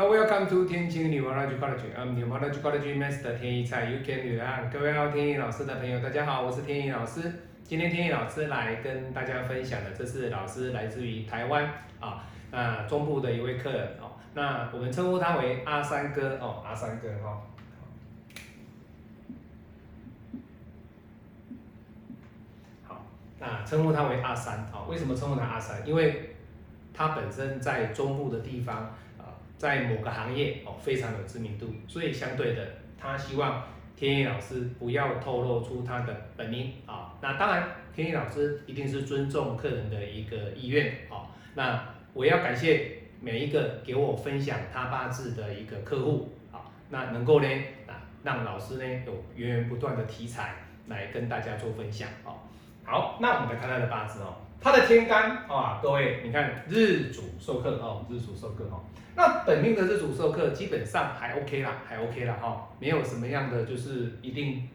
Hello, welcome to 天晴女王 College College. I'm 女王 College College Master 天一菜 You Can 女郎。各位好，天一老师的朋友，大家好，我是天一老师。今天天一老师来跟大家分享的，这是老师来自于台湾啊，那中部的一位客人哦。那我们称呼他为阿三哥哦，阿三哥哈。好，那称呼他为阿三啊？为什么称呼他阿三？因为他本身在中部的地方。在某个行业哦，非常有知名度，所以相对的，他希望天意老师不要透露出他的本名啊。那当然，天意老师一定是尊重客人的一个意愿啊。那我要感谢每一个给我分享他八字的一个客户啊，那能够呢啊，让老师呢有源源不断的题材来跟大家做分享啊。好，那我们来看他的八字哦。他的天干啊，各位，你看日主受克哦，日主受克哦。那本命的日主受克基本上还 OK 啦，还 OK 啦哈，没有什么样的就是一定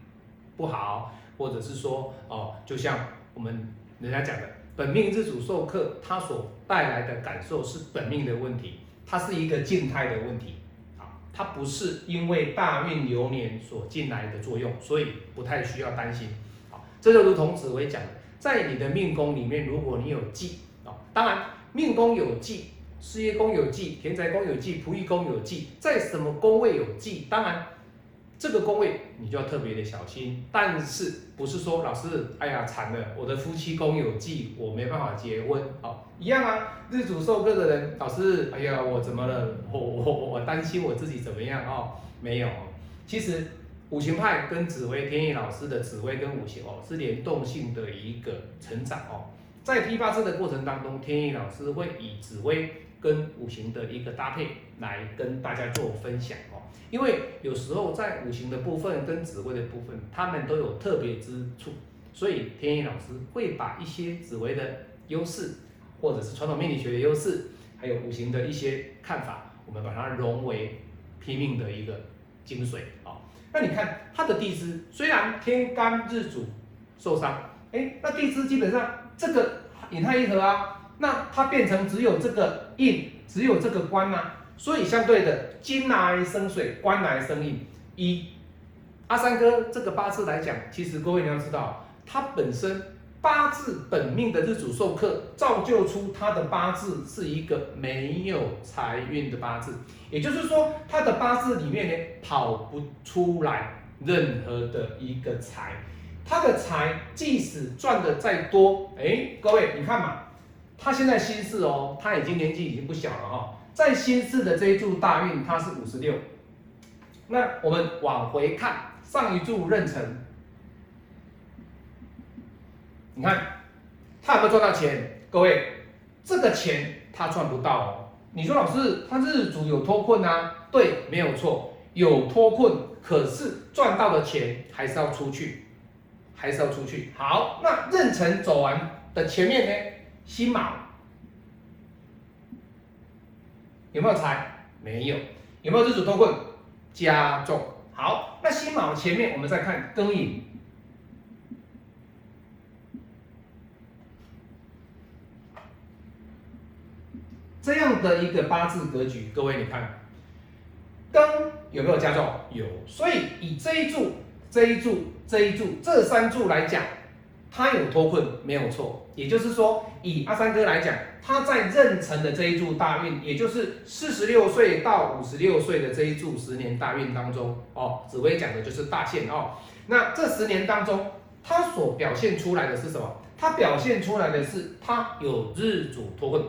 不好，或者是说哦，就像我们人家讲的，本命日主受克，它所带来的感受是本命的问题，它是一个静态的问题啊，它不是因为大运流年所进来的作用，所以不太需要担心。好，这就如同紫薇讲的。在你的命宫里面，如果你有忌啊，当然命宫有忌，事业宫有忌，田宅宫有忌，仆役宫有忌，在什么宫位有忌，当然这个宫位你就要特别的小心。但是不是说老师，哎呀惨了，我的夫妻宫有忌，我没办法结婚，好一样啊。日主受克的人，老师，哎呀我怎么了？我我我担心我自己怎么样哦？没有，其实。五行派跟紫薇天意老师的紫薇跟五行哦是联动性的一个成长哦，在批八字的过程当中，天意老师会以紫薇跟五行的一个搭配来跟大家做分享哦，因为有时候在五行的部分跟紫薇的部分，他们都有特别之处，所以天意老师会把一些紫薇的优势，或者是传统命理学的优势，还有五行的一些看法，我们把它融为拼命的一个精髓哦。那你看他的地支，虽然天干日主受伤，哎，那地支基本上这个引亥一合啊，那它变成只有这个印，只有这个官呐，所以相对的金来生水，官来生印。一阿三哥这个八字来讲，其实各位你要知道，它本身。八字本命的日主受克，造就出他的八字是一个没有财运的八字，也就是说，他的八字里面呢跑不出来任何的一个财，他的财即使赚的再多，哎，各位你看嘛，他现在心事哦，他已经年纪已经不小了哈，在心事的这一柱大运他是五十六，那我们往回看上一柱壬辰。你看他有没有赚到钱？各位，这个钱他赚不到哦。你说老师，他日主有脱困啊？对，没有错，有脱困，可是赚到的钱还是要出去，还是要出去。好，那壬辰走完的前面呢？辛卯有没有财？没有。有没有日主脱困？加重。好，那辛卯前面我们再看庚寅。这样的一个八字格局，各位你看，庚有没有加重？有，所以以这一柱、这一柱、这一柱这三柱来讲，它有脱困没有错。也就是说，以阿三哥来讲，他在壬辰的这一柱大运，也就是四十六岁到五十六岁的这一柱十年大运当中，哦，紫薇讲的就是大限哦。那这十年当中，他所表现出来的是什么？他表现出来的是他有日主脱困。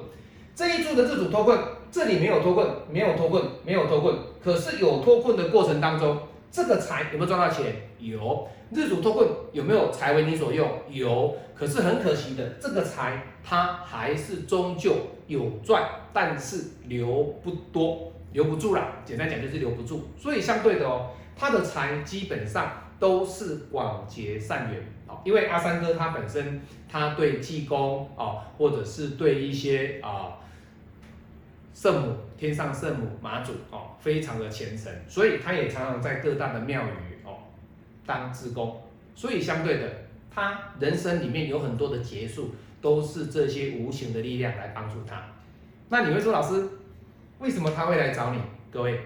这一柱的日主脱困，这里没有脱困，没有脱困，没有脱困。可是有脱困的过程当中，这个财有没有赚到钱？有。日主脱困有没有财为你所用？有。可是很可惜的，这个财它还是终究有赚，但是留不多，留不住了。简单讲就是留不住。所以相对的哦，他的财基本上都是广结善缘。因为阿三哥他本身他对济公哦，或者是对一些啊。圣母，天上圣母妈祖哦，非常的虔诚，所以他也常常在各大的庙宇哦当职工，所以相对的，他人生里面有很多的结束，都是这些无形的力量来帮助他。那你会说，老师，为什么他会来找你？各位，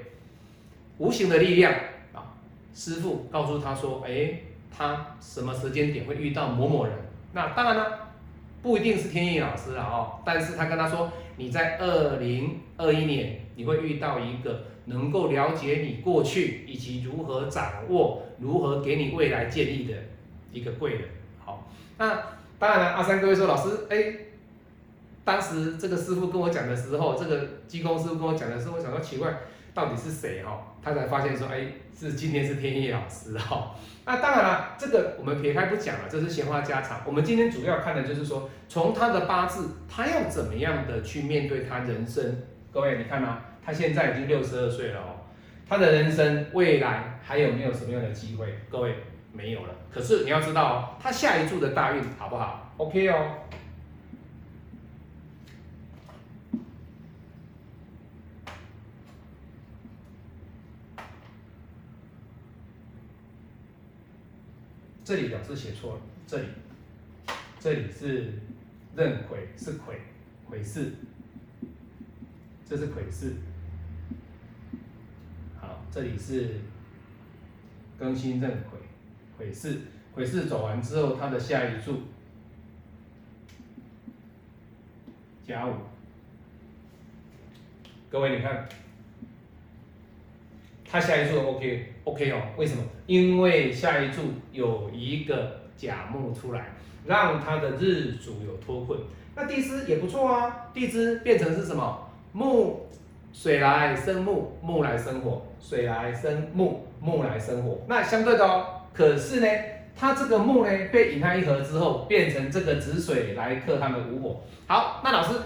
无形的力量啊，师傅告诉他说，哎，他什么时间点会遇到某某人？那当然了，不一定是天意老师了哦，但是他跟他说，你在二零二一年你会遇到一个能够了解你过去以及如何掌握、如何给你未来建议的一个贵人。好，那当然了，阿三哥会说，老师，哎。当时这个师傅跟我讲的时候，这个技工师傅跟我讲的时候，我想到奇怪，到底是谁哈？他才发现说，哎，是今天是天意老师哈。那当然了，这个我们撇开不讲了，这是闲话家常。我们今天主要看的就是说，从他的八字，他要怎么样的去面对他人生。各位，你看啊，他现在已经六十二岁了哦，他的人生未来还有没有什么样的机会？各位没有了。可是你要知道哦，他下一柱的大运好不好？OK 哦。这里表示写错了，这里，这里是壬癸，是癸，癸巳，这是癸巳。好，这里是庚辛壬癸，癸巳，癸巳走完之后，它的下一柱甲午。各位你看，他下一柱 OK。OK 哦，为什么？因为下一柱有一个甲木出来，让他的日主有脱困。那地支也不错啊，地支变成是什么？木，水来生木，木来生火，水来生木，木来生火。那相对的哦，可是呢，它这个木呢被引开一合之后，变成这个子水来克它的午火。好，那老师，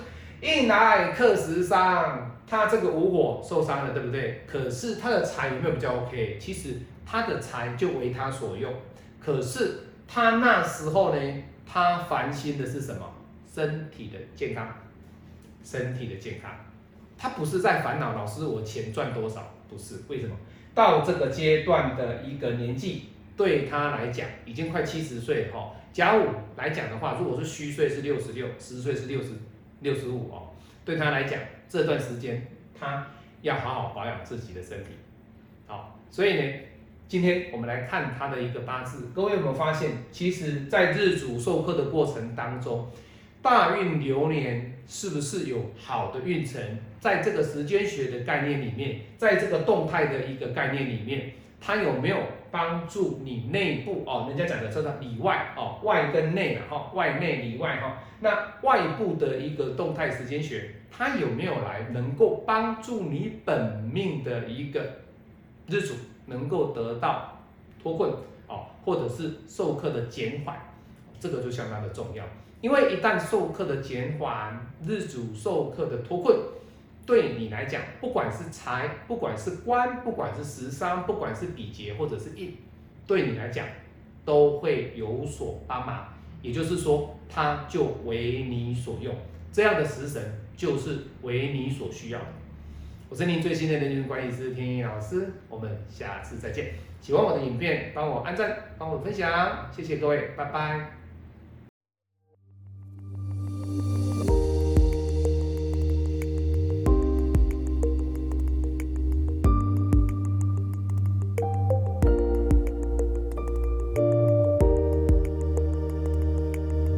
印来克食伤。他这个无火受伤了，对不对？可是他的财有没有比较 OK？其实他的财就为他所用。可是他那时候呢，他烦心的是什么？身体的健康，身体的健康。他不是在烦恼，老师我钱赚多少？不是，为什么？到这个阶段的一个年纪，对他来讲已经快七十岁哈。甲午来讲的话，如果是虚岁是六十六，实岁是六十六十五哦。对他来讲。这段时间，他要好好保养自己的身体，好，所以呢，今天我们来看他的一个八字。各位有没有发现，其实，在日主授课的过程当中，大运流年是不是有好的运程？在这个时间学的概念里面，在这个动态的一个概念里面，它有没有帮助你内部哦？人家讲的叫做里外哦，外跟内哈，外内里外哈。那外部的一个动态时间学。它有没有来能够帮助你本命的一个日主能够得到脱困哦，或者是授课的减缓，这个就相当的重要。因为一旦授课的减缓，日主授课的脱困，对你来讲，不管是财，不管是官，不管是食伤，不管是比劫或者是印，对你来讲都会有所帮忙。也就是说，它就为你所用。这样的食神。就是为你所需要的。我是您最新的人群管理师天一老师，我们下次再见。喜欢我的影片，帮我按赞，帮我分享，谢谢各位，拜拜。